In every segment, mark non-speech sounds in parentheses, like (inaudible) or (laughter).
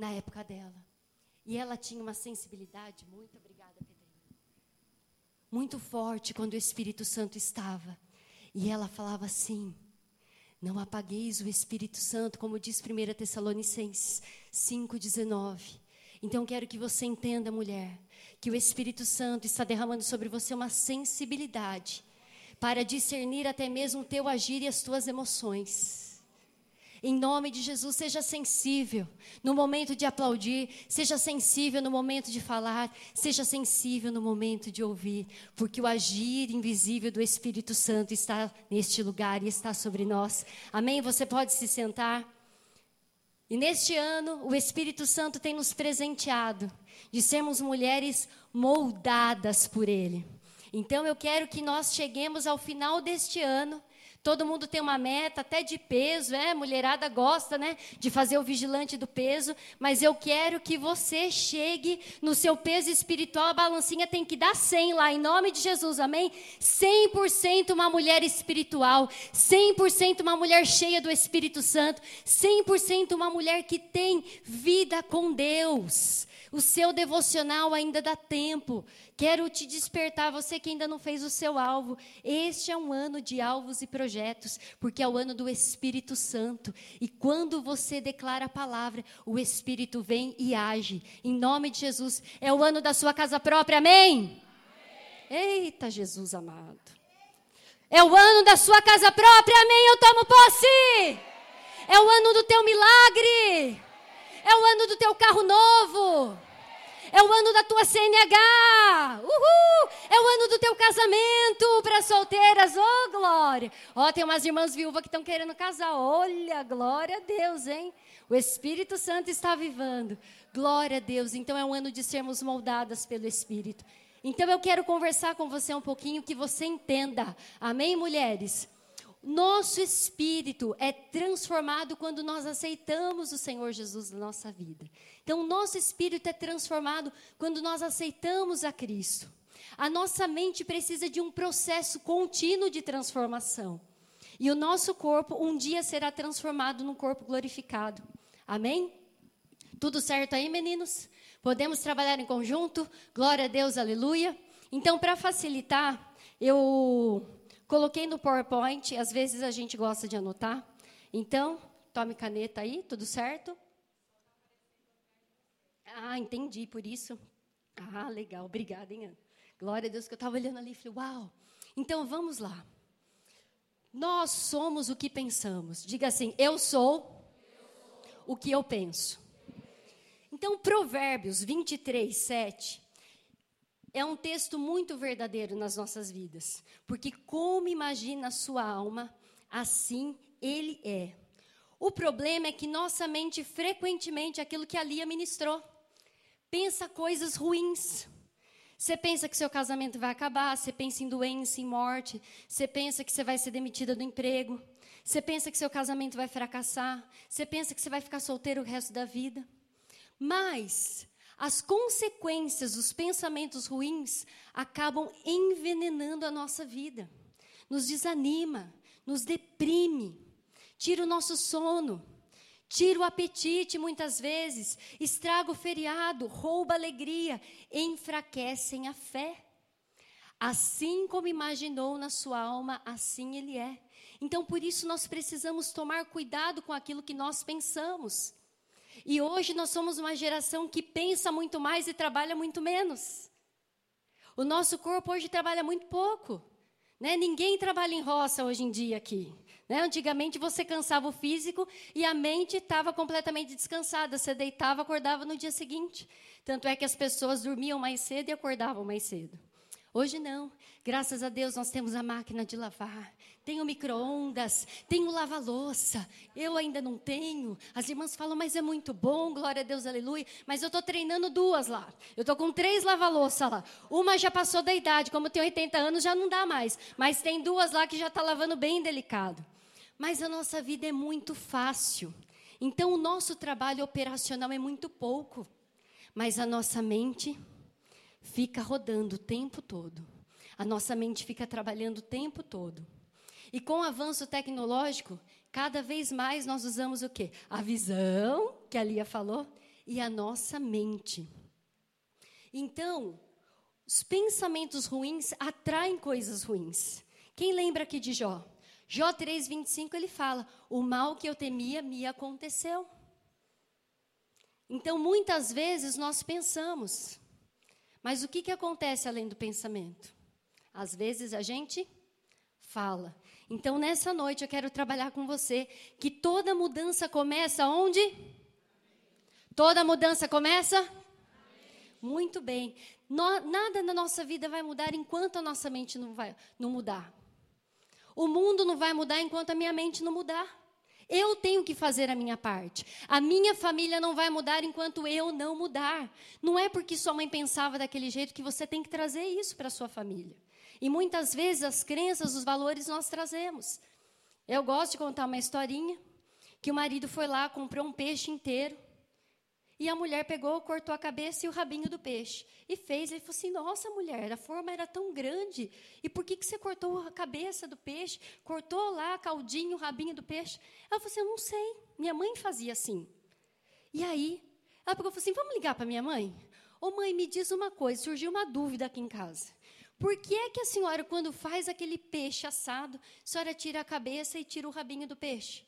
na época dela. E ela tinha uma sensibilidade, muito obrigada, Pedrinho, muito forte quando o Espírito Santo estava. E ela falava assim: Não apagueis o Espírito Santo, como diz 1 Tessalonicenses 5,19. Então quero que você entenda, mulher, que o Espírito Santo está derramando sobre você uma sensibilidade para discernir até mesmo o teu agir e as tuas emoções. Em nome de Jesus, seja sensível no momento de aplaudir, seja sensível no momento de falar, seja sensível no momento de ouvir, porque o agir invisível do Espírito Santo está neste lugar e está sobre nós. Amém? Você pode se sentar. E neste ano, o Espírito Santo tem nos presenteado de sermos mulheres moldadas por Ele. Então, eu quero que nós cheguemos ao final deste ano Todo mundo tem uma meta, até de peso, é? Mulherada gosta, né? De fazer o vigilante do peso. Mas eu quero que você chegue no seu peso espiritual. A balancinha tem que dar 100 lá, em nome de Jesus, amém? 100% uma mulher espiritual. 100% uma mulher cheia do Espírito Santo. 100% uma mulher que tem vida com Deus. O seu devocional ainda dá tempo. Quero te despertar, você que ainda não fez o seu alvo. Este é um ano de alvos e projetos, porque é o ano do Espírito Santo. E quando você declara a palavra, o Espírito vem e age. Em nome de Jesus. É o ano da sua casa própria, amém? amém. Eita, Jesus amado. É o ano da sua casa própria, amém? Eu tomo posse. É o ano do teu milagre. É o ano do teu carro novo. É o ano da tua CNH. Uhul! É o ano do teu casamento para solteiras. Oh, glória! Ó, oh, tem umas irmãs viúvas que estão querendo casar. Olha, glória a Deus, hein? O Espírito Santo está vivando. Glória a Deus. Então é um ano de sermos moldadas pelo Espírito. Então eu quero conversar com você um pouquinho que você entenda. Amém, mulheres? Nosso espírito é transformado quando nós aceitamos o Senhor Jesus na nossa vida. Então, nosso espírito é transformado quando nós aceitamos a Cristo. A nossa mente precisa de um processo contínuo de transformação. E o nosso corpo um dia será transformado num corpo glorificado. Amém? Tudo certo aí, meninos? Podemos trabalhar em conjunto? Glória a Deus, aleluia. Então, para facilitar, eu Coloquei no PowerPoint, às vezes a gente gosta de anotar. Então, tome caneta aí, tudo certo? Ah, entendi, por isso. Ah, legal, obrigada, hein? Glória a Deus, que eu estava olhando ali e falei, uau. Então, vamos lá. Nós somos o que pensamos. Diga assim, eu sou o que eu penso. Então, Provérbios 23, 7 é um texto muito verdadeiro nas nossas vidas, porque como imagina a sua alma, assim ele é. O problema é que nossa mente frequentemente aquilo que a Lia ministrou, pensa coisas ruins. Você pensa que seu casamento vai acabar, você pensa em doença, em morte, você pensa que você vai ser demitida do emprego, você pensa que seu casamento vai fracassar, você pensa que você vai ficar solteiro o resto da vida. Mas as consequências dos pensamentos ruins acabam envenenando a nossa vida, nos desanima, nos deprime, tira o nosso sono, tira o apetite muitas vezes, estraga o feriado, rouba a alegria, enfraquecem a fé. Assim como imaginou na sua alma, assim ele é. Então, por isso, nós precisamos tomar cuidado com aquilo que nós pensamos. E hoje nós somos uma geração que pensa muito mais e trabalha muito menos. O nosso corpo hoje trabalha muito pouco. Né? Ninguém trabalha em roça hoje em dia aqui. Né? Antigamente você cansava o físico e a mente estava completamente descansada. Você deitava, acordava no dia seguinte. Tanto é que as pessoas dormiam mais cedo e acordavam mais cedo. Hoje não. Graças a Deus nós temos a máquina de lavar, tem o micro-ondas, tem o lava-louça. Eu ainda não tenho. As irmãs falam, mas é muito bom, glória a Deus, aleluia. Mas eu estou treinando duas lá. Eu estou com três lava-louça lá. Uma já passou da idade, como tem 80 anos, já não dá mais. Mas tem duas lá que já está lavando bem delicado. Mas a nossa vida é muito fácil. Então o nosso trabalho operacional é muito pouco. Mas a nossa mente fica rodando o tempo todo. A nossa mente fica trabalhando o tempo todo. E com o avanço tecnológico, cada vez mais nós usamos o quê? A visão, que a Lia falou, e a nossa mente. Então, os pensamentos ruins atraem coisas ruins. Quem lembra aqui de Jó? Jó 3:25 ele fala: "O mal que eu temia me aconteceu". Então, muitas vezes nós pensamos, mas o que, que acontece além do pensamento? Às vezes a gente fala. Então, nessa noite, eu quero trabalhar com você que toda mudança começa onde? Toda mudança começa? Muito bem. No, nada na nossa vida vai mudar enquanto a nossa mente não, vai, não mudar. O mundo não vai mudar enquanto a minha mente não mudar. Eu tenho que fazer a minha parte. A minha família não vai mudar enquanto eu não mudar. Não é porque sua mãe pensava daquele jeito que você tem que trazer isso para sua família. E muitas vezes as crenças, os valores nós trazemos. Eu gosto de contar uma historinha que o marido foi lá, comprou um peixe inteiro e a mulher pegou, cortou a cabeça e o rabinho do peixe. E fez. Ele falou assim: Nossa, mulher, a forma era tão grande. E por que, que você cortou a cabeça do peixe? Cortou lá a caldinho, o rabinho do peixe? Ela falou assim: Eu não sei. Minha mãe fazia assim. E aí, ela pegou e falou assim: Vamos ligar para minha mãe? Ô mãe, me diz uma coisa: surgiu uma dúvida aqui em casa. Por que é que a senhora, quando faz aquele peixe assado, a senhora tira a cabeça e tira o rabinho do peixe?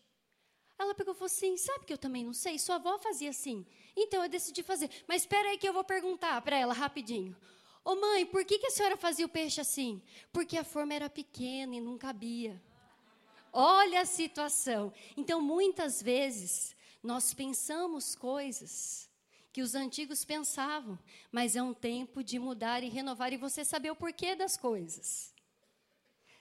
Ela pegou e falou assim: Sabe que eu também não sei? Sua avó fazia assim. Então eu decidi fazer. Mas espera aí que eu vou perguntar para ela rapidinho. Ô mãe, por que, que a senhora fazia o peixe assim? Porque a forma era pequena e não cabia. Olha a situação. Então, muitas vezes, nós pensamos coisas que os antigos pensavam, mas é um tempo de mudar e renovar e você saber o porquê das coisas.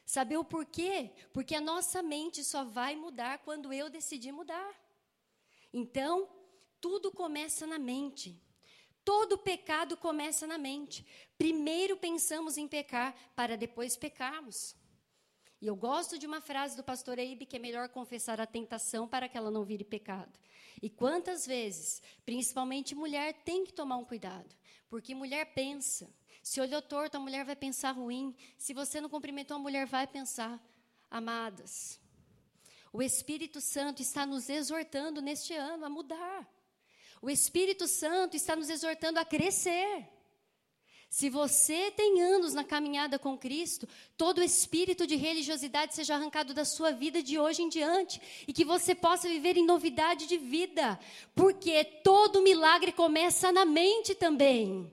Saber o porquê? Porque a nossa mente só vai mudar quando eu decidir mudar. Então, tudo começa na mente. Todo pecado começa na mente. Primeiro pensamos em pecar, para depois pecarmos. E eu gosto de uma frase do pastor Eibe que é melhor confessar a tentação para que ela não vire pecado. E quantas vezes, principalmente mulher, tem que tomar um cuidado, porque mulher pensa. Se olhou torto, a mulher vai pensar ruim. Se você não cumprimentou, a mulher vai pensar. Amadas, o Espírito Santo está nos exortando neste ano a mudar. O Espírito Santo está nos exortando a crescer. Se você tem anos na caminhada com Cristo, todo espírito de religiosidade seja arrancado da sua vida de hoje em diante e que você possa viver em novidade de vida, porque todo milagre começa na mente também.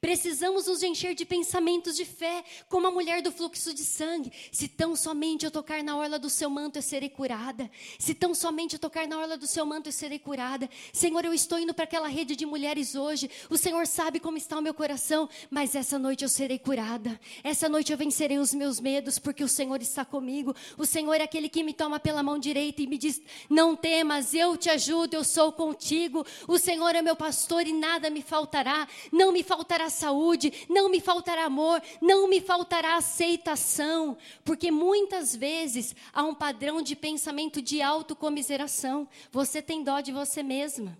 Precisamos nos encher de pensamentos de fé, como a mulher do fluxo de sangue. Se tão somente eu tocar na orla do seu manto, eu serei curada. Se tão somente eu tocar na orla do seu manto, eu serei curada. Senhor, eu estou indo para aquela rede de mulheres hoje. O Senhor sabe como está o meu coração, mas essa noite eu serei curada. Essa noite eu vencerei os meus medos, porque o Senhor está comigo. O Senhor é aquele que me toma pela mão direita e me diz: Não temas, eu te ajudo, eu sou contigo. O Senhor é meu pastor e nada me faltará. Não me faltará saúde, não me faltará amor, não me faltará aceitação, porque muitas vezes há um padrão de pensamento de autocomiseração. Você tem dó de você mesma.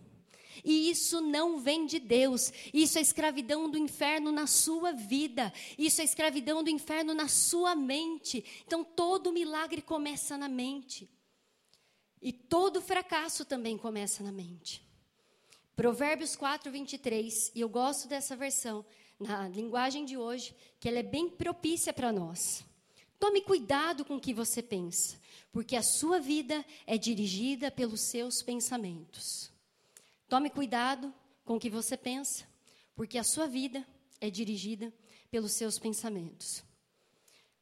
E isso não vem de Deus. Isso é escravidão do inferno na sua vida. Isso é escravidão do inferno na sua mente. Então todo milagre começa na mente. E todo fracasso também começa na mente. Provérbios 4, 23, e eu gosto dessa versão, na linguagem de hoje, que ela é bem propícia para nós. Tome cuidado com o que você pensa, porque a sua vida é dirigida pelos seus pensamentos. Tome cuidado com o que você pensa, porque a sua vida é dirigida pelos seus pensamentos.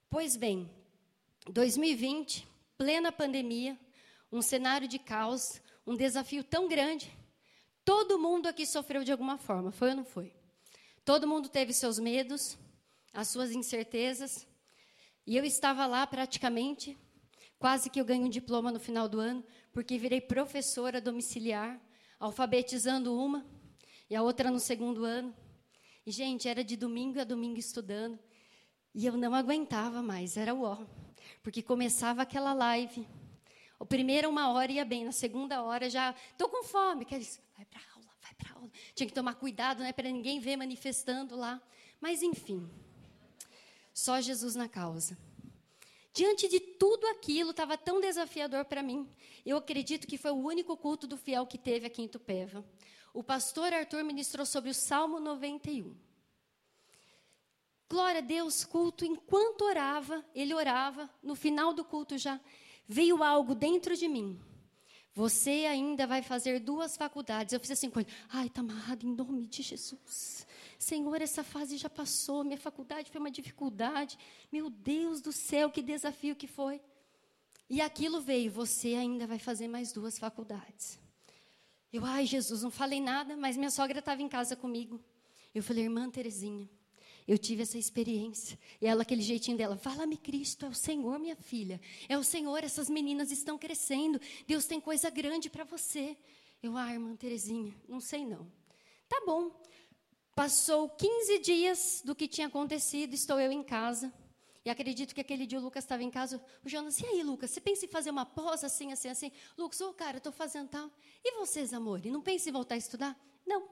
Pois bem, 2020, plena pandemia, um cenário de caos, um desafio tão grande Todo mundo aqui sofreu de alguma forma, foi ou não foi? Todo mundo teve seus medos, as suas incertezas. E eu estava lá praticamente, quase que eu ganho um diploma no final do ano, porque virei professora domiciliar, alfabetizando uma e a outra no segundo ano. E, gente, era de domingo a domingo estudando. E eu não aguentava mais, era o ó. Porque começava aquela live. O primeiro uma hora ia bem, na segunda hora já, estou com fome. Quer dizer, vai para aula, vai para aula. Tinha que tomar cuidado, né, para ninguém ver manifestando lá. Mas enfim, só Jesus na causa. Diante de tudo aquilo, estava tão desafiador para mim. Eu acredito que foi o único culto do fiel que teve aqui em Tupéva. o pastor Arthur ministrou sobre o Salmo 91. Glória a Deus, culto, enquanto orava, ele orava, no final do culto já, veio algo dentro de mim. Você ainda vai fazer duas faculdades. Eu fiz assim ele, ai, está amarrado em nome de Jesus. Senhor, essa fase já passou, minha faculdade foi uma dificuldade. Meu Deus do céu, que desafio que foi. E aquilo veio, você ainda vai fazer mais duas faculdades. Eu, ai, Jesus, não falei nada, mas minha sogra estava em casa comigo. Eu falei, irmã Terezinha, eu tive essa experiência. E ela, aquele jeitinho dela, fala-me Cristo, é o Senhor, minha filha. É o Senhor, essas meninas estão crescendo. Deus tem coisa grande para você. Eu, ah, irmã Terezinha, não sei não. Tá bom. Passou 15 dias do que tinha acontecido, estou eu em casa. E acredito que aquele dia o Lucas estava em casa. O Jonas, e aí, Lucas, você pensa em fazer uma pós assim, assim, assim? Lucas, ô, oh, cara, estou fazendo tal. E vocês, amor? E não pensa em voltar a estudar? Não.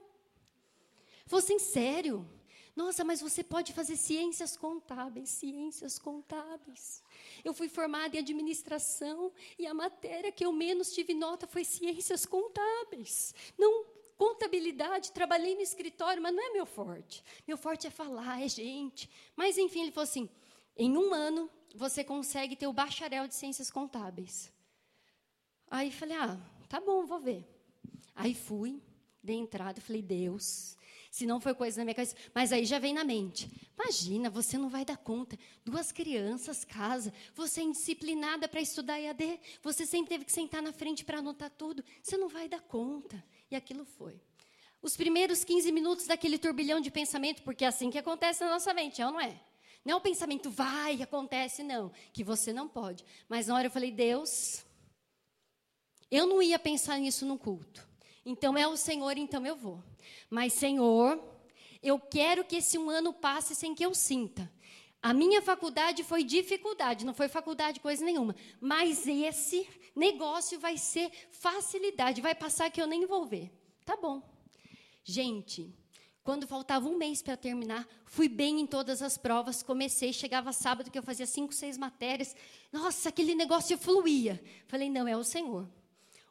Você em sério? Nossa, mas você pode fazer ciências contábeis, ciências contábeis. Eu fui formada em administração e a matéria que eu menos tive nota foi ciências contábeis. Não contabilidade, trabalhei no escritório, mas não é meu forte. Meu forte é falar, é gente. Mas enfim, ele falou assim: em um ano você consegue ter o bacharel de ciências contábeis. Aí falei: ah, tá bom, vou ver. Aí fui, dei entrada, falei: Deus, se não foi coisa na minha cabeça. Mas aí já vem na mente. Imagina, você não vai dar conta. Duas crianças, casa, você é indisciplinada para estudar EAD, você sempre teve que sentar na frente para anotar tudo. Você não vai dar conta. E aquilo foi. Os primeiros 15 minutos daquele turbilhão de pensamento, porque é assim que acontece na nossa mente, é ou não é? Não é o pensamento vai, acontece, não. Que você não pode. Mas na hora eu falei, Deus, eu não ia pensar nisso no culto. Então é o Senhor, então eu vou. Mas, Senhor, eu quero que esse um ano passe sem que eu sinta. A minha faculdade foi dificuldade, não foi faculdade coisa nenhuma. Mas esse negócio vai ser facilidade, vai passar que eu nem vou ver. Tá bom. Gente, quando faltava um mês para terminar, fui bem em todas as provas. Comecei, chegava sábado que eu fazia cinco, seis matérias. Nossa, aquele negócio fluía. Falei, não, é o Senhor.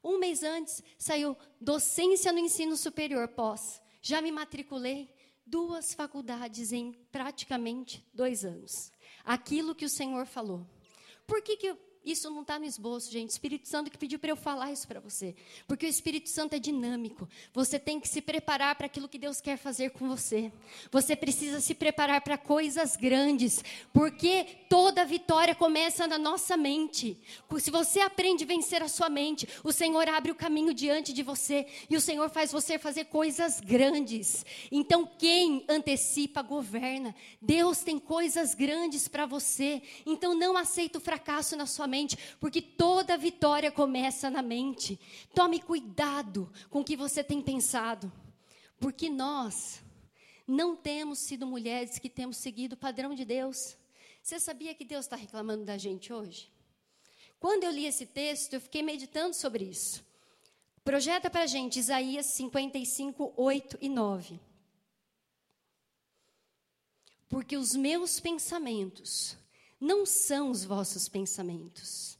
Um mês antes, saiu docência no ensino superior pós. Já me matriculei duas faculdades em praticamente dois anos. Aquilo que o Senhor falou. Por que, que isso não está no esboço, gente. O Espírito Santo que pediu para eu falar isso para você. Porque o Espírito Santo é dinâmico. Você tem que se preparar para aquilo que Deus quer fazer com você. Você precisa se preparar para coisas grandes. Porque toda vitória começa na nossa mente. Se você aprende a vencer a sua mente, o Senhor abre o caminho diante de você. E o Senhor faz você fazer coisas grandes. Então, quem antecipa, governa. Deus tem coisas grandes para você. Então, não aceita o fracasso na sua mente, porque toda vitória começa na mente. Tome cuidado com o que você tem pensado, porque nós não temos sido mulheres que temos seguido o padrão de Deus. Você sabia que Deus está reclamando da gente hoje? Quando eu li esse texto, eu fiquei meditando sobre isso. Projeta para a gente Isaías 55, 8 e 9. Porque os meus pensamentos não são os vossos pensamentos,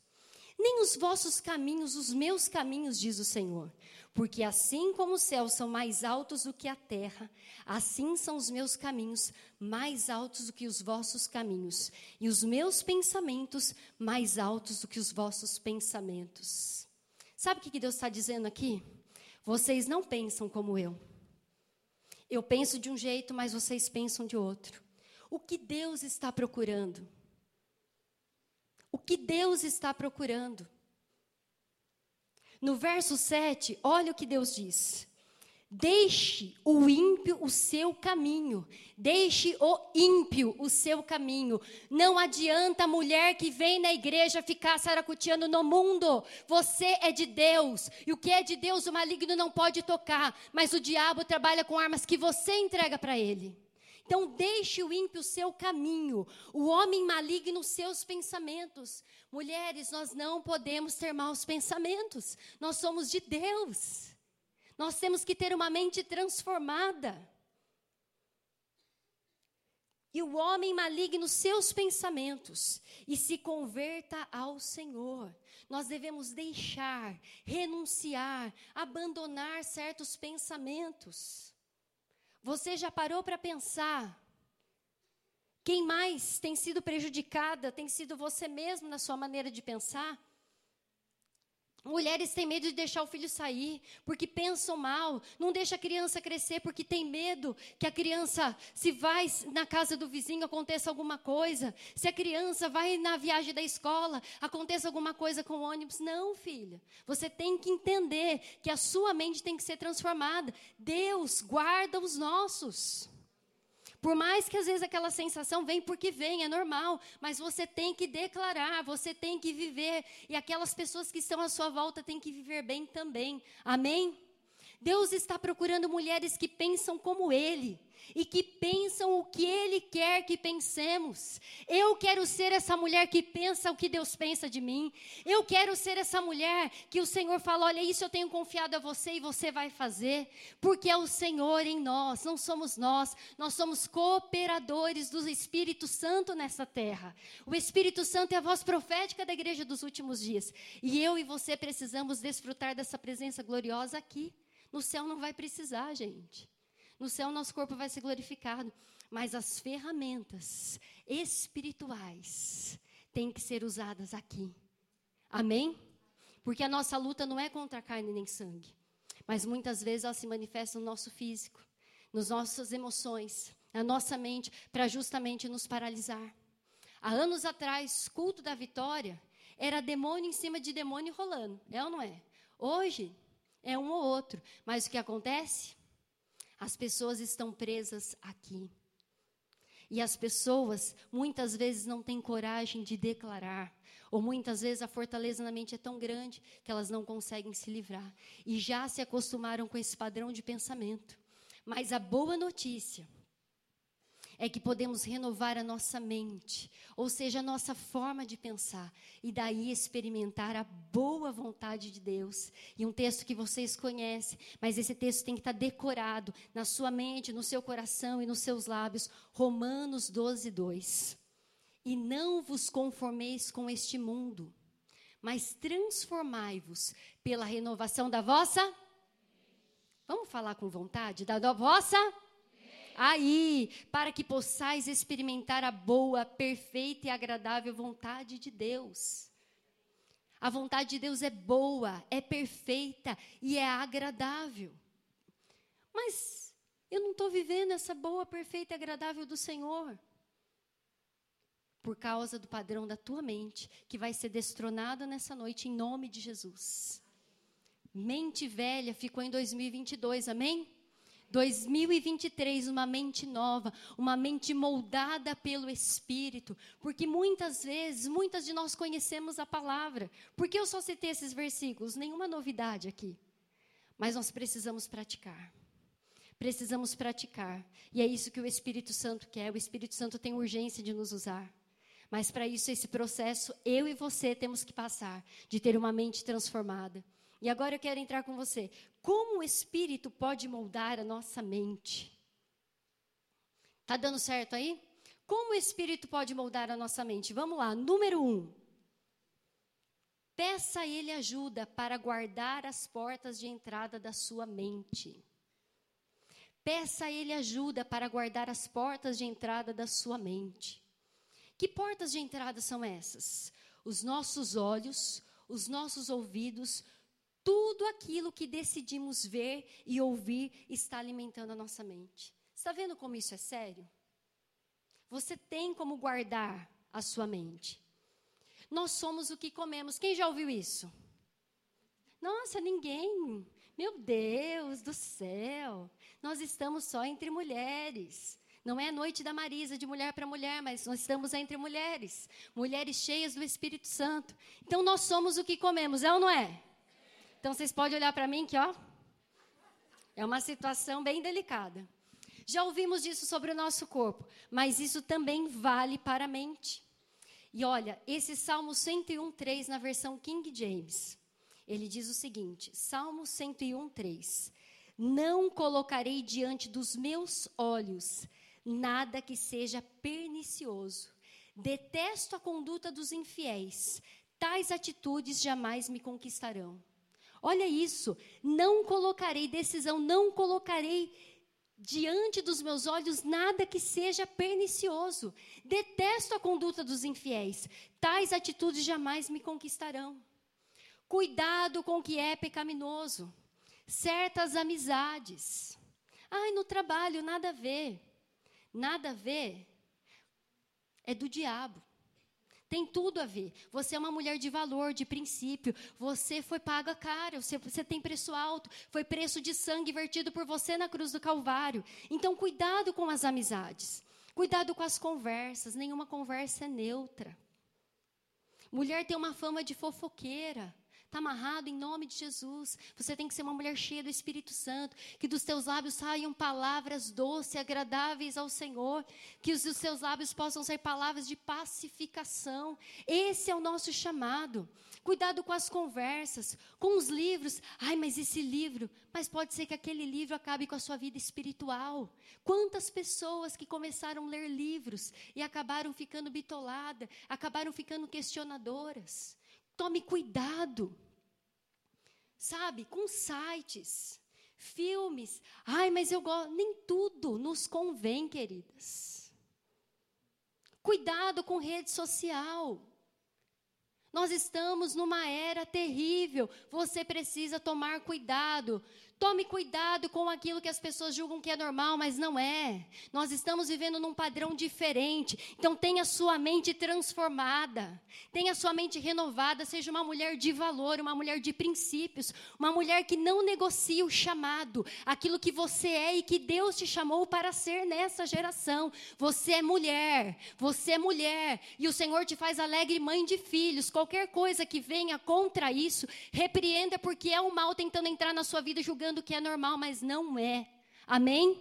nem os vossos caminhos, os meus caminhos, diz o Senhor. Porque assim como os céus são mais altos do que a terra, assim são os meus caminhos mais altos do que os vossos caminhos, e os meus pensamentos mais altos do que os vossos pensamentos. Sabe o que Deus está dizendo aqui? Vocês não pensam como eu. Eu penso de um jeito, mas vocês pensam de outro. O que Deus está procurando? Que Deus está procurando. No verso 7, olha o que Deus diz. Deixe o ímpio o seu caminho. Deixe o ímpio o seu caminho. Não adianta a mulher que vem na igreja ficar saracuteando no mundo. Você é de Deus. E o que é de Deus, o maligno não pode tocar. Mas o diabo trabalha com armas que você entrega para ele. Então, deixe o ímpio seu caminho, o homem maligno seus pensamentos. Mulheres, nós não podemos ter maus pensamentos, nós somos de Deus. Nós temos que ter uma mente transformada. e o homem maligno seus pensamentos e se converta ao Senhor. Nós devemos deixar, renunciar, abandonar certos pensamentos. Você já parou para pensar? Quem mais tem sido prejudicada tem sido você mesmo na sua maneira de pensar? Mulheres têm medo de deixar o filho sair, porque pensam mal. Não deixa a criança crescer, porque tem medo que a criança, se vai na casa do vizinho, aconteça alguma coisa. Se a criança vai na viagem da escola, aconteça alguma coisa com o ônibus. Não, filha. Você tem que entender que a sua mente tem que ser transformada. Deus guarda os nossos. Por mais que às vezes aquela sensação vem porque vem, é normal, mas você tem que declarar, você tem que viver, e aquelas pessoas que estão à sua volta têm que viver bem também. Amém? Deus está procurando mulheres que pensam como Ele e que pensam o que Ele quer que pensemos. Eu quero ser essa mulher que pensa o que Deus pensa de mim. Eu quero ser essa mulher que o Senhor fala: olha, isso eu tenho confiado a você e você vai fazer, porque é o Senhor em nós, não somos nós. Nós somos cooperadores do Espírito Santo nessa terra. O Espírito Santo é a voz profética da igreja dos últimos dias. E eu e você precisamos desfrutar dessa presença gloriosa aqui. No céu não vai precisar, gente. No céu, nosso corpo vai ser glorificado. Mas as ferramentas espirituais têm que ser usadas aqui. Amém? Porque a nossa luta não é contra carne nem sangue. Mas muitas vezes ela se manifesta no nosso físico, nas nossas emoções, na nossa mente, para justamente nos paralisar. Há anos atrás, culto da vitória era demônio em cima de demônio rolando. É ou não é? Hoje é um ou outro. Mas o que acontece? As pessoas estão presas aqui. E as pessoas muitas vezes não têm coragem de declarar, ou muitas vezes a fortaleza na mente é tão grande que elas não conseguem se livrar e já se acostumaram com esse padrão de pensamento. Mas a boa notícia é que podemos renovar a nossa mente, ou seja, a nossa forma de pensar, e daí experimentar a boa vontade de Deus. E um texto que vocês conhecem, mas esse texto tem que estar decorado na sua mente, no seu coração e nos seus lábios. Romanos 12, 2. E não vos conformeis com este mundo, mas transformai-vos pela renovação da vossa. Vamos falar com vontade? Da vossa aí, para que possais experimentar a boa, perfeita e agradável vontade de Deus. A vontade de Deus é boa, é perfeita e é agradável. Mas eu não estou vivendo essa boa, perfeita e agradável do Senhor. Por causa do padrão da tua mente, que vai ser destronada nessa noite, em nome de Jesus. Mente velha ficou em 2022, amém? 2023, uma mente nova, uma mente moldada pelo Espírito, porque muitas vezes, muitas de nós conhecemos a palavra. Porque eu só citei esses versículos, nenhuma novidade aqui. Mas nós precisamos praticar. Precisamos praticar. E é isso que o Espírito Santo quer. O Espírito Santo tem urgência de nos usar. Mas para isso, esse processo, eu e você temos que passar, de ter uma mente transformada. E agora eu quero entrar com você. Como o Espírito pode moldar a nossa mente? Tá dando certo aí? Como o Espírito pode moldar a nossa mente? Vamos lá. Número um. Peça a Ele ajuda para guardar as portas de entrada da sua mente. Peça a Ele ajuda para guardar as portas de entrada da sua mente. Que portas de entrada são essas? Os nossos olhos, os nossos ouvidos, tudo aquilo que decidimos ver e ouvir está alimentando a nossa mente. Está vendo como isso é sério? Você tem como guardar a sua mente. Nós somos o que comemos. Quem já ouviu isso? Nossa, ninguém. Meu Deus do céu. Nós estamos só entre mulheres. Não é a noite da Marisa de mulher para mulher, mas nós estamos entre mulheres. Mulheres cheias do Espírito Santo. Então nós somos o que comemos, é ou não é? Então vocês podem olhar para mim que, ó, é uma situação bem delicada. Já ouvimos disso sobre o nosso corpo, mas isso também vale para a mente. E olha, esse Salmo 101:3 na versão King James, ele diz o seguinte: Salmo 101:3. Não colocarei diante dos meus olhos nada que seja pernicioso. Detesto a conduta dos infiéis. Tais atitudes jamais me conquistarão. Olha isso. Não colocarei decisão, não colocarei diante dos meus olhos nada que seja pernicioso. Detesto a conduta dos infiéis. Tais atitudes jamais me conquistarão. Cuidado com o que é pecaminoso. Certas amizades. Ai, no trabalho, nada a ver. Nada a ver. É do diabo. Tem tudo a ver. Você é uma mulher de valor, de princípio. Você foi paga cara. Você, você tem preço alto. Foi preço de sangue vertido por você na cruz do Calvário. Então, cuidado com as amizades. Cuidado com as conversas. Nenhuma conversa é neutra. Mulher tem uma fama de fofoqueira. Está amarrado em nome de Jesus. Você tem que ser uma mulher cheia do Espírito Santo. Que dos teus lábios saiam palavras doces, agradáveis ao Senhor. Que os dos seus lábios possam ser palavras de pacificação. Esse é o nosso chamado. Cuidado com as conversas, com os livros. Ai, mas esse livro. Mas pode ser que aquele livro acabe com a sua vida espiritual. Quantas pessoas que começaram a ler livros e acabaram ficando bitoladas, acabaram ficando questionadoras. Tome cuidado. Sabe, com sites, filmes. Ai, mas eu gosto. Nem tudo nos convém, queridas. Cuidado com rede social. Nós estamos numa era terrível. Você precisa tomar cuidado. Tome cuidado com aquilo que as pessoas julgam que é normal, mas não é. Nós estamos vivendo num padrão diferente. Então tenha sua mente transformada. Tenha sua mente renovada, seja uma mulher de valor, uma mulher de princípios, uma mulher que não negocia o chamado, aquilo que você é e que Deus te chamou para ser nessa geração. Você é mulher, você é mulher, e o Senhor te faz alegre mãe de filhos. Qualquer coisa que venha contra isso, repreenda porque é o mal tentando entrar na sua vida julgando achando que é normal, mas não é. Amém?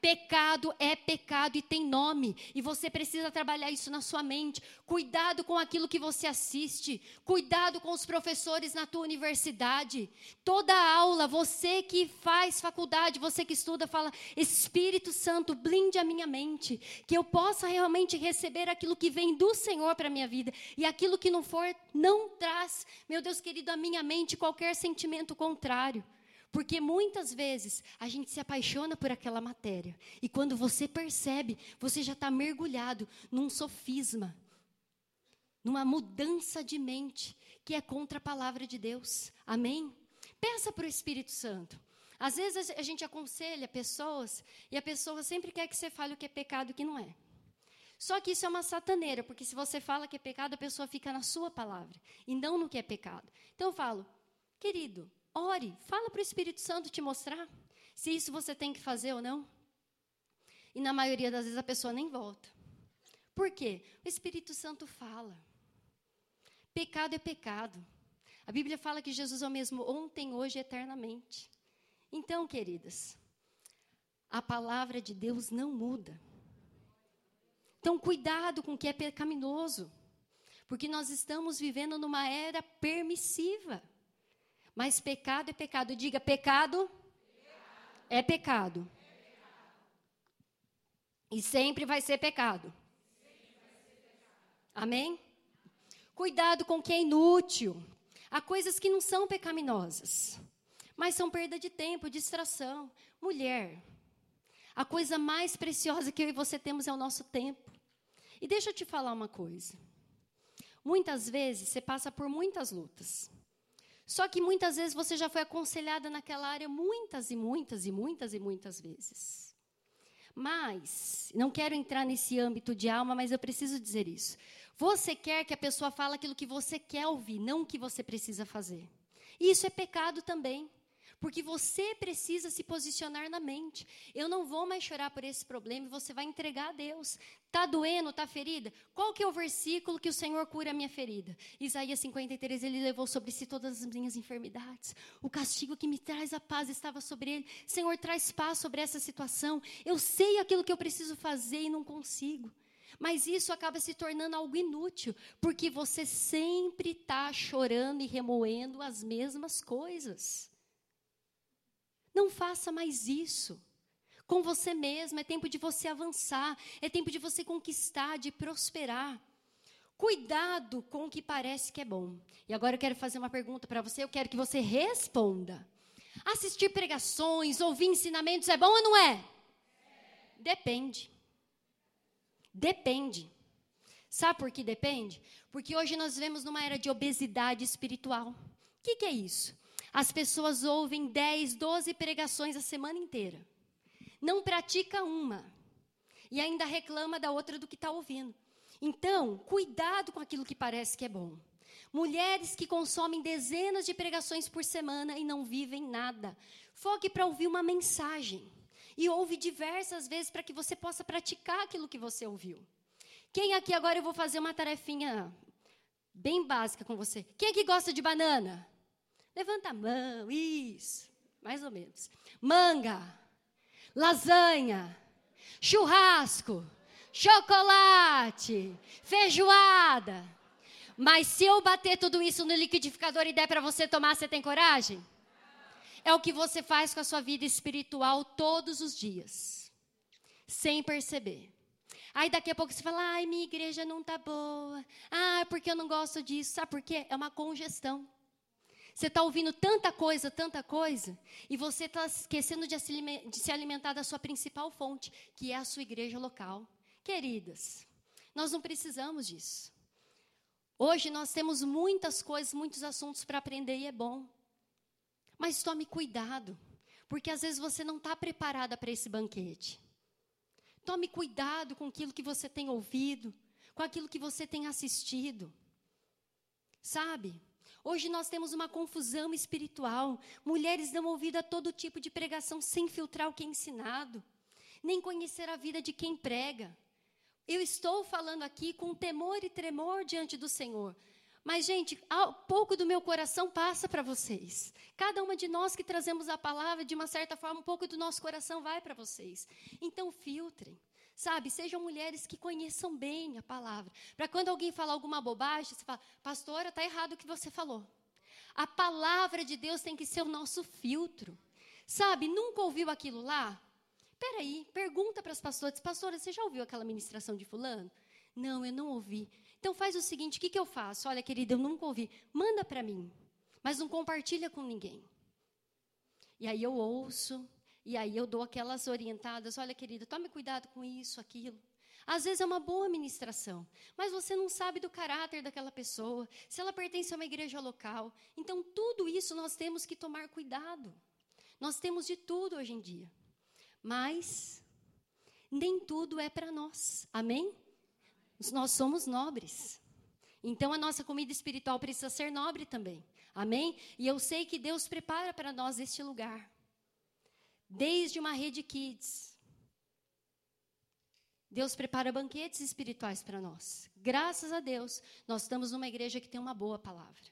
Pecado é pecado e tem nome, e você precisa trabalhar isso na sua mente. Cuidado com aquilo que você assiste, cuidado com os professores na tua universidade. Toda aula, você que faz faculdade, você que estuda, fala: Espírito Santo, blinde a minha mente, que eu possa realmente receber aquilo que vem do Senhor para a minha vida, e aquilo que não for, não traz, meu Deus querido, à minha mente qualquer sentimento contrário. Porque muitas vezes a gente se apaixona por aquela matéria. E quando você percebe, você já está mergulhado num sofisma, numa mudança de mente que é contra a palavra de Deus. Amém? Peça para o Espírito Santo. Às vezes a gente aconselha pessoas e a pessoa sempre quer que você fale o que é pecado e o que não é. Só que isso é uma sataneira, porque se você fala que é pecado, a pessoa fica na sua palavra e não no que é pecado. Então eu falo, querido, Ore, fala para o Espírito Santo te mostrar se isso você tem que fazer ou não. E na maioria das vezes a pessoa nem volta. Por quê? O Espírito Santo fala. Pecado é pecado. A Bíblia fala que Jesus é o mesmo ontem, hoje e eternamente. Então, queridas, a palavra de Deus não muda. Então, cuidado com o que é pecaminoso, porque nós estamos vivendo numa era permissiva. Mas pecado é pecado. Diga, pecado, pecado. É, pecado. é pecado. E sempre vai ser pecado. Vai ser pecado. Amém? Cuidado com o que é inútil. Há coisas que não são pecaminosas, mas são perda de tempo, distração. Mulher, a coisa mais preciosa que eu e você temos é o nosso tempo. E deixa eu te falar uma coisa. Muitas vezes você passa por muitas lutas. Só que muitas vezes você já foi aconselhada naquela área muitas e muitas e muitas e muitas vezes. Mas, não quero entrar nesse âmbito de alma, mas eu preciso dizer isso. Você quer que a pessoa fale aquilo que você quer ouvir, não o que você precisa fazer. E isso é pecado também. Porque você precisa se posicionar na mente. Eu não vou mais chorar por esse problema e você vai entregar a Deus. Está doendo, está ferida? Qual que é o versículo que o Senhor cura a minha ferida? Isaías 53, ele levou sobre si todas as minhas enfermidades. O castigo que me traz a paz estava sobre ele. Senhor, traz paz sobre essa situação. Eu sei aquilo que eu preciso fazer e não consigo. Mas isso acaba se tornando algo inútil, porque você sempre está chorando e remoendo as mesmas coisas. Não faça mais isso. com você mesmo, é tempo de você avançar, é tempo de você conquistar, de prosperar. Cuidado com o que parece que é bom. E agora eu quero fazer uma pergunta para você, eu quero que você responda. Assistir pregações, ouvir ensinamentos é bom ou não é? Depende. Depende. Sabe por que depende? Porque hoje nós vivemos numa era de obesidade espiritual. O que, que é isso? As pessoas ouvem 10, 12 pregações a semana inteira. Não pratica uma. E ainda reclama da outra do que está ouvindo. Então, cuidado com aquilo que parece que é bom. Mulheres que consomem dezenas de pregações por semana e não vivem nada. Foque para ouvir uma mensagem. E ouve diversas vezes para que você possa praticar aquilo que você ouviu. Quem aqui agora eu vou fazer uma tarefinha bem básica com você? Quem aqui gosta de banana? Levanta a mão, isso, mais ou menos. Manga, lasanha, churrasco, chocolate, feijoada. Mas se eu bater tudo isso no liquidificador e der para você tomar, você tem coragem? É o que você faz com a sua vida espiritual todos os dias, sem perceber. Aí daqui a pouco você fala, ai, minha igreja não está boa. Ah, porque eu não gosto disso. Sabe por quê? É uma congestão. Você está ouvindo tanta coisa, tanta coisa, e você está esquecendo de se alimentar da sua principal fonte, que é a sua igreja local. Queridas, nós não precisamos disso. Hoje nós temos muitas coisas, muitos assuntos para aprender e é bom. Mas tome cuidado, porque às vezes você não está preparada para esse banquete. Tome cuidado com aquilo que você tem ouvido, com aquilo que você tem assistido. Sabe? Hoje nós temos uma confusão espiritual. Mulheres dão ouvido a todo tipo de pregação sem filtrar o que é ensinado, nem conhecer a vida de quem prega. Eu estou falando aqui com temor e tremor diante do Senhor. Mas, gente, pouco do meu coração passa para vocês. Cada uma de nós que trazemos a palavra, de uma certa forma, um pouco do nosso coração vai para vocês. Então, filtrem. Sabe, sejam mulheres que conheçam bem a palavra. Para quando alguém falar alguma bobagem, você fala, pastora, está errado o que você falou. A palavra de Deus tem que ser o nosso filtro. Sabe, nunca ouviu aquilo lá? Peraí, pergunta para as pastoras, pastora, você já ouviu aquela ministração de fulano? Não, eu não ouvi. Então faz o seguinte, o que, que eu faço? Olha, querida, eu nunca ouvi. Manda para mim, mas não compartilha com ninguém. E aí eu ouço, e aí eu dou aquelas orientadas, olha, querida, tome cuidado com isso, aquilo. Às vezes é uma boa ministração, mas você não sabe do caráter daquela pessoa, se ela pertence a uma igreja local. Então, tudo isso nós temos que tomar cuidado. Nós temos de tudo hoje em dia. Mas nem tudo é para nós. Amém? Nós somos nobres. Então a nossa comida espiritual precisa ser nobre também. Amém? E eu sei que Deus prepara para nós este lugar. Desde uma rede kids. Deus prepara banquetes espirituais para nós. Graças a Deus, nós estamos numa igreja que tem uma boa palavra.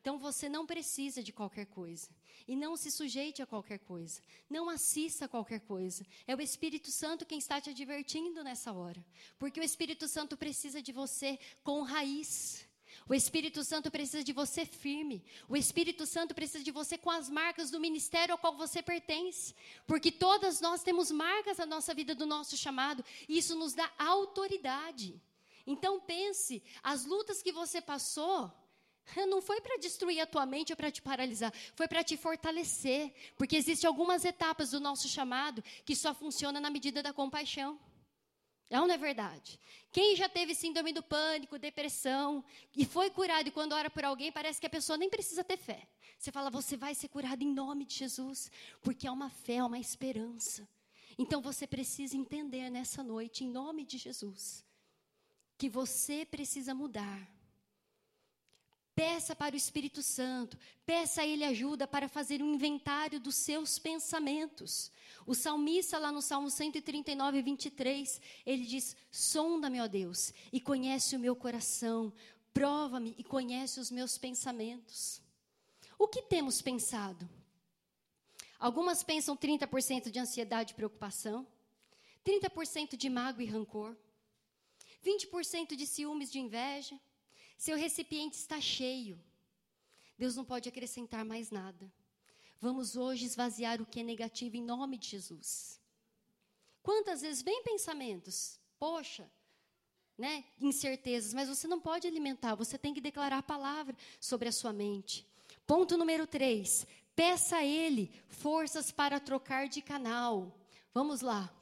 Então você não precisa de qualquer coisa. E não se sujeite a qualquer coisa. Não assista a qualquer coisa. É o Espírito Santo quem está te advertindo nessa hora. Porque o Espírito Santo precisa de você com raiz. O Espírito Santo precisa de você firme. O Espírito Santo precisa de você com as marcas do ministério ao qual você pertence. Porque todas nós temos marcas na nossa vida do nosso chamado. E isso nos dá autoridade. Então pense, as lutas que você passou, (laughs) Não foi para destruir a tua mente ou para te paralisar, foi para te fortalecer, porque existem algumas etapas do nosso chamado que só funciona na medida da compaixão. É ou não é verdade? Quem já teve síndrome do pânico, depressão, e foi curado, e quando ora por alguém, parece que a pessoa nem precisa ter fé. Você fala, você vai ser curado em nome de Jesus, porque é uma fé, é uma esperança. Então você precisa entender nessa noite, em nome de Jesus, que você precisa mudar. Peça para o Espírito Santo, peça a Ele ajuda para fazer um inventário dos seus pensamentos. O salmista, lá no Salmo 139, 23, ele diz: Sonda-me, ó Deus, e conhece o meu coração, prova-me e conhece os meus pensamentos. O que temos pensado? Algumas pensam 30% de ansiedade e preocupação, 30% de mágoa e rancor, 20% de ciúmes de inveja. Seu recipiente está cheio. Deus não pode acrescentar mais nada. Vamos hoje esvaziar o que é negativo em nome de Jesus. Quantas vezes vem pensamentos? Poxa, né? Incertezas, mas você não pode alimentar, você tem que declarar a palavra sobre a sua mente. Ponto número 3. Peça a Ele forças para trocar de canal. Vamos lá.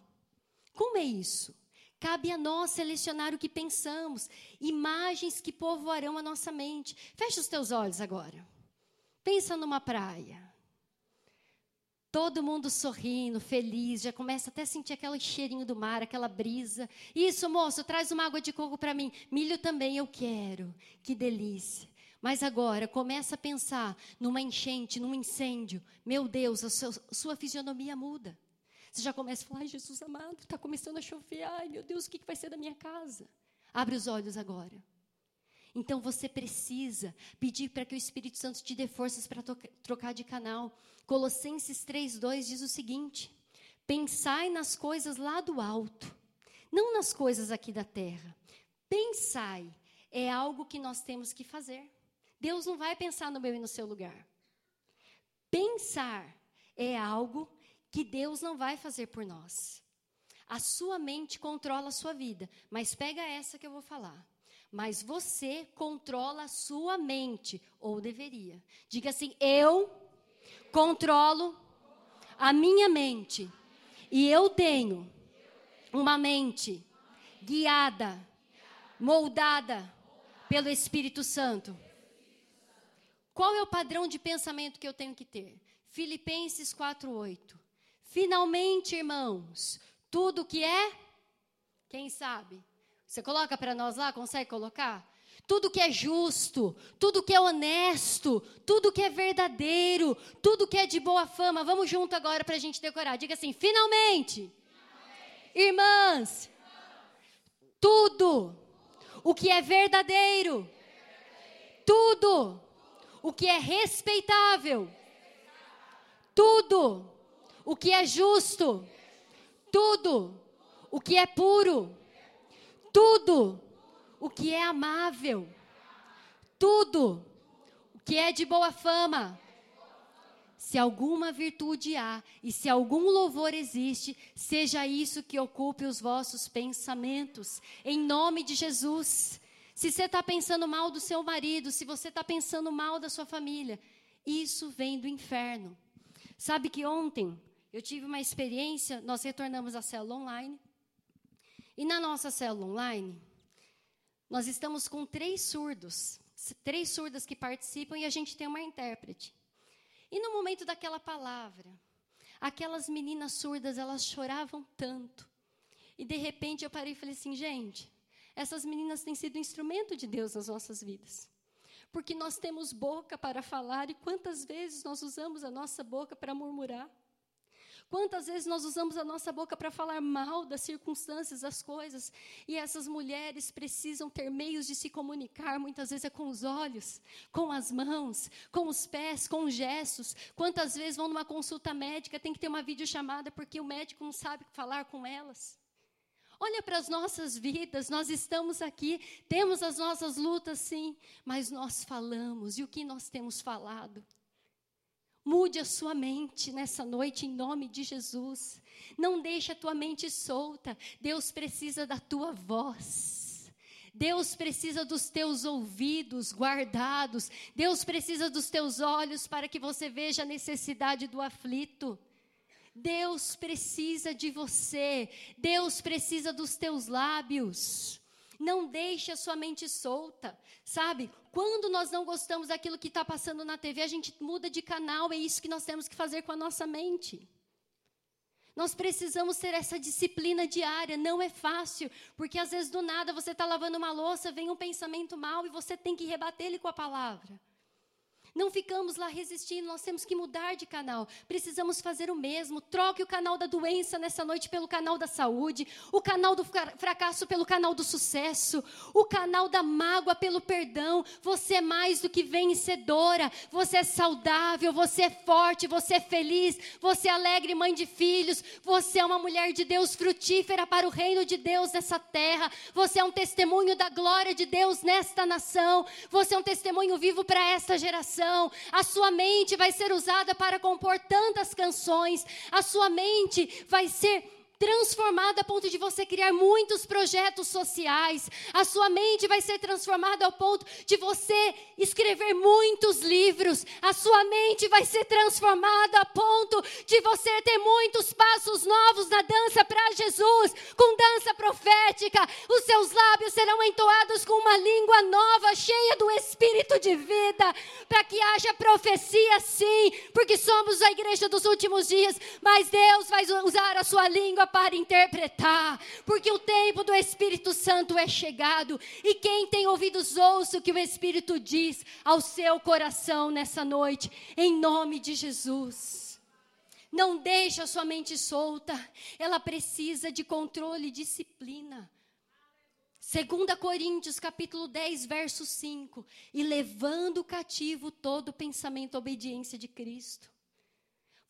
Como é isso? Cabe a nós selecionar o que pensamos, imagens que povoarão a nossa mente. Feche os teus olhos agora. Pensa numa praia. Todo mundo sorrindo, feliz, já começa até a sentir aquele cheirinho do mar, aquela brisa. Isso, moço, traz uma água de coco para mim. Milho também eu quero. Que delícia. Mas agora, começa a pensar numa enchente, num incêndio. Meu Deus, a sua, sua fisionomia muda. Você já começa a falar, ai, Jesus amado, está começando a chover. Ai, meu Deus, o que vai ser da minha casa? Abre os olhos agora. Então você precisa pedir para que o Espírito Santo te dê forças para trocar de canal. Colossenses 3:2 diz o seguinte: Pensai nas coisas lá do alto, não nas coisas aqui da terra. Pensai é algo que nós temos que fazer. Deus não vai pensar no meu e no seu lugar. Pensar é algo que Deus não vai fazer por nós. A sua mente controla a sua vida, mas pega essa que eu vou falar mas você controla a sua mente, ou deveria. Diga assim: eu controlo a minha mente, e eu tenho uma mente guiada, moldada pelo Espírito Santo. Qual é o padrão de pensamento que eu tenho que ter? Filipenses 4:8. Finalmente, irmãos, tudo que é, quem sabe? Você coloca para nós lá? Consegue colocar? Tudo que é justo, tudo que é honesto, tudo que é verdadeiro, tudo que é de boa fama. Vamos junto agora para a gente decorar. Diga assim: finalmente, finalmente. Irmãs, Irmãs, tudo o que é verdadeiro, tudo o que é respeitável, tudo o que é justo, tudo. O que é puro? Tudo. O que é amável, tudo. O que é de boa fama. Se alguma virtude há e se algum louvor existe, seja isso que ocupe os vossos pensamentos, em nome de Jesus. Se você está pensando mal do seu marido, se você está pensando mal da sua família, isso vem do inferno. Sabe que ontem eu tive uma experiência, nós retornamos à célula online. E na nossa célula online, nós estamos com três surdos, três surdas que participam e a gente tem uma intérprete. E no momento daquela palavra, aquelas meninas surdas, elas choravam tanto. E de repente eu parei e falei assim, gente, essas meninas têm sido instrumento de Deus nas nossas vidas. Porque nós temos boca para falar e quantas vezes nós usamos a nossa boca para murmurar? Quantas vezes nós usamos a nossa boca para falar mal das circunstâncias, das coisas, e essas mulheres precisam ter meios de se comunicar, muitas vezes é com os olhos, com as mãos, com os pés, com os gestos. Quantas vezes vão numa consulta médica, tem que ter uma videochamada porque o médico não sabe falar com elas. Olha para as nossas vidas, nós estamos aqui, temos as nossas lutas, sim, mas nós falamos, e o que nós temos falado? Mude a sua mente nessa noite em nome de Jesus. Não deixe a tua mente solta. Deus precisa da tua voz. Deus precisa dos teus ouvidos guardados. Deus precisa dos teus olhos para que você veja a necessidade do aflito. Deus precisa de você. Deus precisa dos teus lábios. Não deixe a sua mente solta, sabe? Quando nós não gostamos daquilo que está passando na TV, a gente muda de canal. É isso que nós temos que fazer com a nossa mente. Nós precisamos ter essa disciplina diária. Não é fácil, porque às vezes do nada você está lavando uma louça, vem um pensamento mal e você tem que rebater ele com a palavra. Não ficamos lá resistindo, nós temos que mudar de canal. Precisamos fazer o mesmo. Troque o canal da doença nessa noite pelo canal da saúde, o canal do fracasso pelo canal do sucesso, o canal da mágoa pelo perdão. Você é mais do que vencedora. Você é saudável, você é forte, você é feliz, você é alegre, mãe de filhos. Você é uma mulher de Deus frutífera para o reino de Deus nessa terra. Você é um testemunho da glória de Deus nesta nação. Você é um testemunho vivo para esta geração coração, a sua mente vai ser usada para compor tantas canções, a sua mente vai ser transformada a ponto de você criar muitos projetos sociais. A sua mente vai ser transformada ao ponto de você escrever muitos livros. A sua mente vai ser transformada a ponto de você ter muitos passos novos na dança para Jesus, com dança profética. Os seus lábios serão entoados com uma língua nova, cheia do espírito de vida, para que haja profecia sim, porque somos a igreja dos últimos dias, mas Deus vai usar a sua língua para interpretar, porque o tempo do Espírito Santo é chegado. E quem tem ouvidos, ouça o que o Espírito diz ao seu coração nessa noite, em nome de Jesus. Não deixe a sua mente solta, ela precisa de controle e disciplina. 2 Coríntios capítulo 10, verso 5, e levando cativo todo pensamento à obediência de Cristo.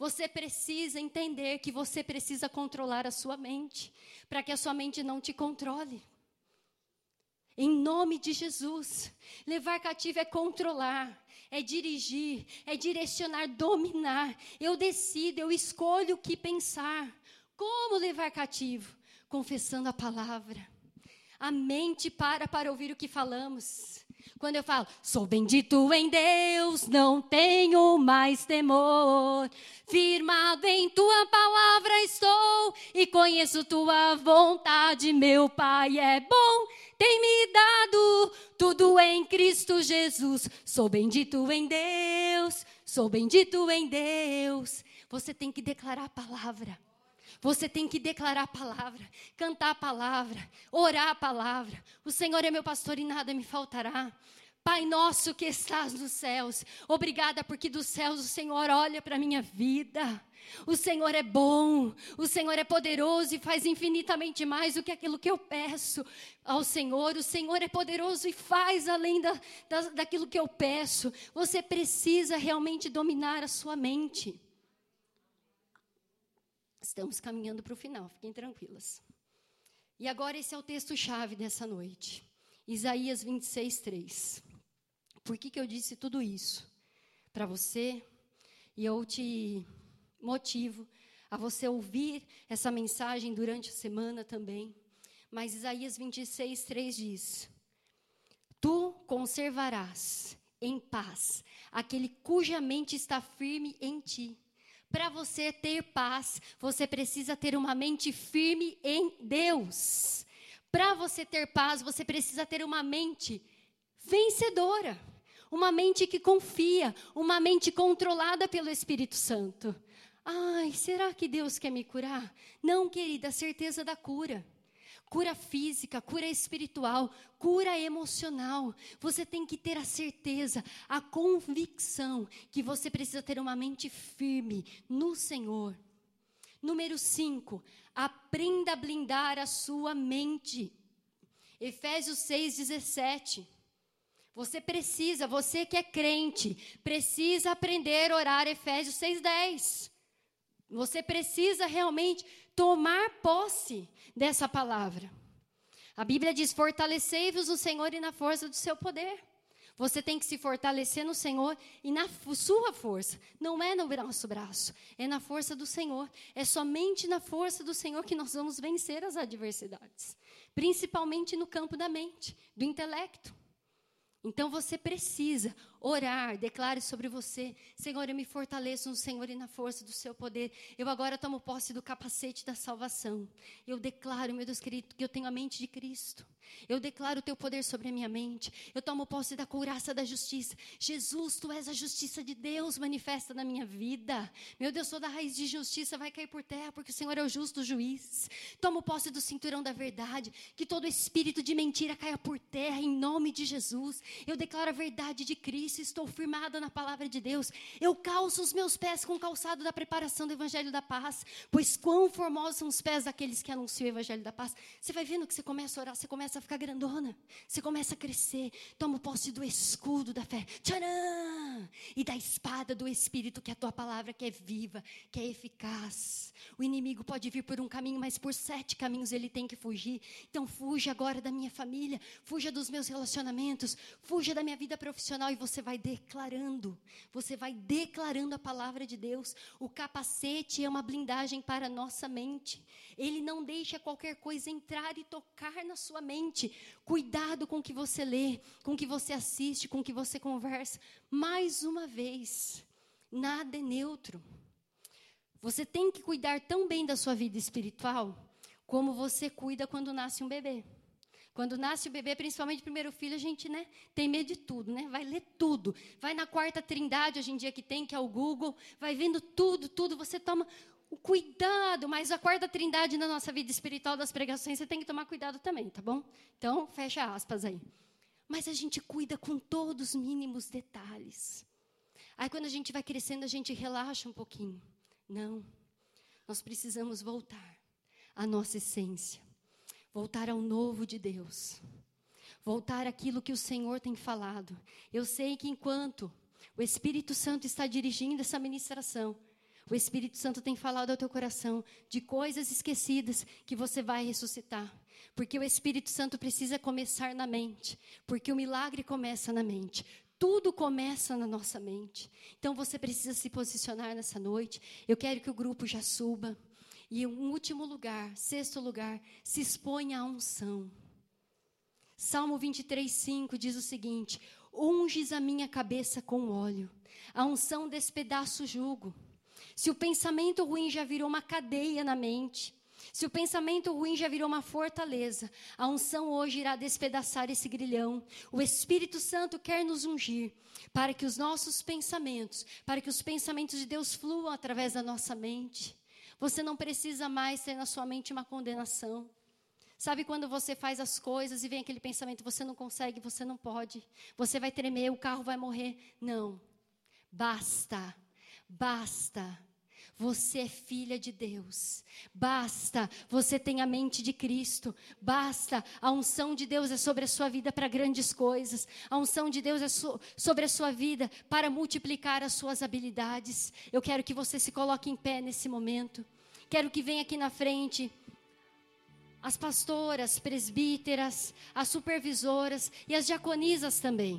Você precisa entender que você precisa controlar a sua mente, para que a sua mente não te controle. Em nome de Jesus, levar cativo é controlar, é dirigir, é direcionar, dominar. Eu decido, eu escolho o que pensar. Como levar cativo? Confessando a palavra. A mente para para ouvir o que falamos. Quando eu falo, sou bendito em Deus, não tenho mais temor. Firmado em tua palavra estou e conheço tua vontade, meu Pai é bom, tem me dado tudo em Cristo Jesus. Sou bendito em Deus, sou bendito em Deus. Você tem que declarar a palavra. Você tem que declarar a palavra, cantar a palavra, orar a palavra. O Senhor é meu pastor e nada me faltará. Pai nosso que estás nos céus, obrigada porque dos céus o Senhor olha para a minha vida. O Senhor é bom, o Senhor é poderoso e faz infinitamente mais do que aquilo que eu peço ao Senhor. O Senhor é poderoso e faz além da, da, daquilo que eu peço. Você precisa realmente dominar a sua mente. Estamos caminhando para o final, fiquem tranquilas. E agora esse é o texto-chave dessa noite. Isaías 26, 3. Por que, que eu disse tudo isso? Para você, e eu te motivo a você ouvir essa mensagem durante a semana também. Mas Isaías 26, 3 diz: Tu conservarás em paz aquele cuja mente está firme em ti para você ter paz, você precisa ter uma mente firme em Deus. Para você ter paz, você precisa ter uma mente vencedora, uma mente que confia, uma mente controlada pelo Espírito Santo. Ai, será que Deus quer me curar? Não, querida, certeza da cura cura física, cura espiritual, cura emocional. Você tem que ter a certeza, a convicção que você precisa ter uma mente firme no Senhor. Número 5, aprenda a blindar a sua mente. Efésios 6,17. Você precisa, você que é crente, precisa aprender a orar Efésios 6,10. Você precisa realmente tomar posse dessa palavra. A Bíblia diz: Fortalecei-vos no Senhor e na força do seu poder. Você tem que se fortalecer no Senhor e na sua força. Não é no nosso braço, é na força do Senhor. É somente na força do Senhor que nós vamos vencer as adversidades. Principalmente no campo da mente, do intelecto. Então você precisa orar, declare sobre você: Senhor, eu me fortaleço no Senhor e na força do seu poder. Eu agora tomo posse do capacete da salvação. Eu declaro, meu Deus querido, que eu tenho a mente de Cristo. Eu declaro o teu poder sobre a minha mente. Eu tomo posse da couraça da justiça. Jesus, tu és a justiça de Deus manifesta na minha vida. Meu Deus, toda raiz de justiça vai cair por terra, porque o Senhor é o justo juiz. Tomo posse do cinturão da verdade. Que todo espírito de mentira caia por terra, em nome de Jesus. Eu declaro a verdade de Cristo. Estou firmada na palavra de Deus. Eu calço os meus pés com o calçado da preparação do Evangelho da Paz. Pois quão formosos são os pés daqueles que anunciam o Evangelho da Paz. Você vai vendo que você começa a orar, você começa a ficar grandona. Você começa a crescer. Toma posse do escudo da fé. Tcharam! E da espada do Espírito, que é a tua palavra, que é viva, que é eficaz. O inimigo pode vir por um caminho, mas por sete caminhos ele tem que fugir. Então, fuja agora da minha família. Fuja dos meus relacionamentos. Fuja da minha vida profissional. E você você vai declarando, você vai declarando a palavra de Deus. O capacete é uma blindagem para a nossa mente. Ele não deixa qualquer coisa entrar e tocar na sua mente. Cuidado com o que você lê, com o que você assiste, com o que você conversa. Mais uma vez, nada é neutro. Você tem que cuidar tão bem da sua vida espiritual como você cuida quando nasce um bebê. Quando nasce o bebê, principalmente o primeiro filho, a gente né, tem medo de tudo, né? Vai ler tudo. Vai na quarta trindade, hoje em dia que tem, que é o Google, vai vendo tudo, tudo. Você toma o cuidado, mas a quarta trindade na nossa vida espiritual das pregações, você tem que tomar cuidado também, tá bom? Então, fecha aspas aí. Mas a gente cuida com todos os mínimos detalhes. Aí quando a gente vai crescendo, a gente relaxa um pouquinho. Não. Nós precisamos voltar à nossa essência voltar ao novo de Deus, voltar àquilo que o Senhor tem falado. Eu sei que enquanto o Espírito Santo está dirigindo essa ministração, o Espírito Santo tem falado ao teu coração de coisas esquecidas que você vai ressuscitar. Porque o Espírito Santo precisa começar na mente. Porque o milagre começa na mente. Tudo começa na nossa mente. Então você precisa se posicionar nessa noite. Eu quero que o grupo já suba. E um último lugar, sexto lugar, se expõe à unção. Salmo 23, 5 diz o seguinte: Unges a minha cabeça com óleo, a unção despedaça o jugo. Se o pensamento ruim já virou uma cadeia na mente, se o pensamento ruim já virou uma fortaleza, a unção hoje irá despedaçar esse grilhão. O Espírito Santo quer nos ungir para que os nossos pensamentos, para que os pensamentos de Deus fluam através da nossa mente. Você não precisa mais ter na sua mente uma condenação. Sabe quando você faz as coisas e vem aquele pensamento, você não consegue, você não pode, você vai tremer, o carro vai morrer. Não. Basta. Basta. Você é filha de Deus. Basta, você tem a mente de Cristo. Basta, a unção de Deus é sobre a sua vida para grandes coisas. A unção de Deus é so, sobre a sua vida para multiplicar as suas habilidades. Eu quero que você se coloque em pé nesse momento. Quero que venha aqui na frente as pastoras, presbíteras, as supervisoras e as diaconisas também.